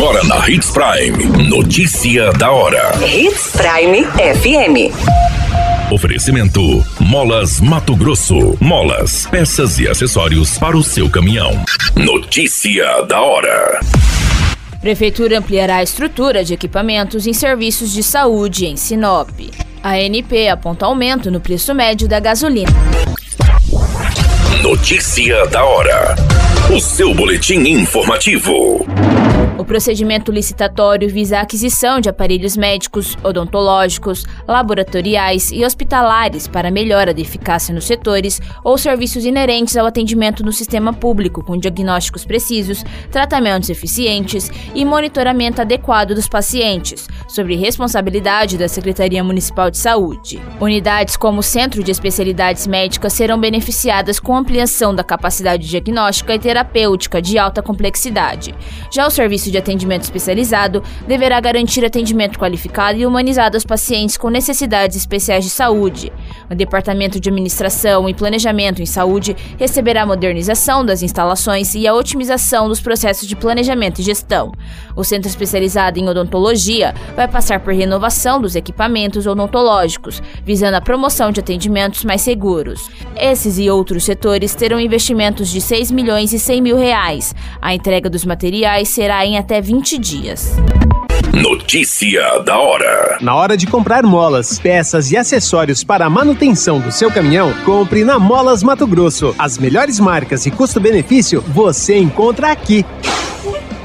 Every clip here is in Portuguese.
Agora na Hits Prime. Notícia da hora. Hits Prime FM. Oferecimento: Molas Mato Grosso. Molas, peças e acessórios para o seu caminhão. Notícia da hora. Prefeitura ampliará a estrutura de equipamentos em serviços de saúde em Sinop. A ANP aponta aumento no preço médio da gasolina. Notícia da hora. O seu boletim informativo. O procedimento licitatório visa a aquisição de aparelhos médicos, odontológicos, laboratoriais e hospitalares para melhora da eficácia nos setores ou serviços inerentes ao atendimento no sistema público, com diagnósticos precisos, tratamentos eficientes e monitoramento adequado dos pacientes, sobre responsabilidade da Secretaria Municipal de Saúde. Unidades como o Centro de Especialidades Médicas serão beneficiadas com ampliação da capacidade diagnóstica e terapêutica de alta complexidade. Já o serviço de atendimento especializado deverá garantir atendimento qualificado e humanizado aos pacientes com necessidades especiais de saúde. O Departamento de Administração e Planejamento em Saúde receberá a modernização das instalações e a otimização dos processos de planejamento e gestão. O Centro Especializado em Odontologia vai passar por renovação dos equipamentos odontológicos, visando a promoção de atendimentos mais seguros. Esses e outros setores terão investimentos de 6 milhões e 100 mil reais. A entrega dos materiais será em até 20 dias. Notícia da hora. Na hora de comprar molas, peças e acessórios para a manutenção do seu caminhão, compre na Molas Mato Grosso. As melhores marcas e custo-benefício você encontra aqui.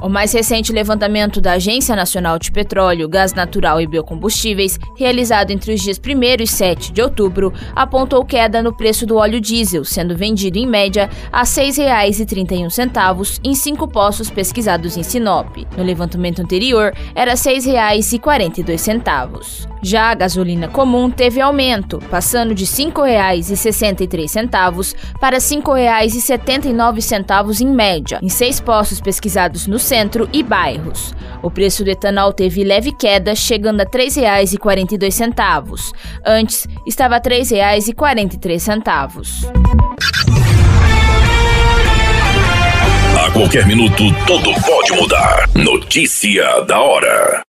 O mais recente levantamento da Agência Nacional de Petróleo, Gás Natural e Biocombustíveis, realizado entre os dias 1 e 7 de outubro, apontou queda no preço do óleo diesel, sendo vendido em média a R$ 6,31 em cinco postos pesquisados em Sinop. No levantamento anterior, era R$ 6,42. Já a gasolina comum teve aumento, passando de R$ 5,63 para R$ 5,79 em média, em seis postos pesquisados no centro e bairros. O preço do etanol teve leve queda, chegando a R$ 3,42. Antes, estava R$ 3,43. A qualquer minuto, tudo pode mudar. Notícia da hora.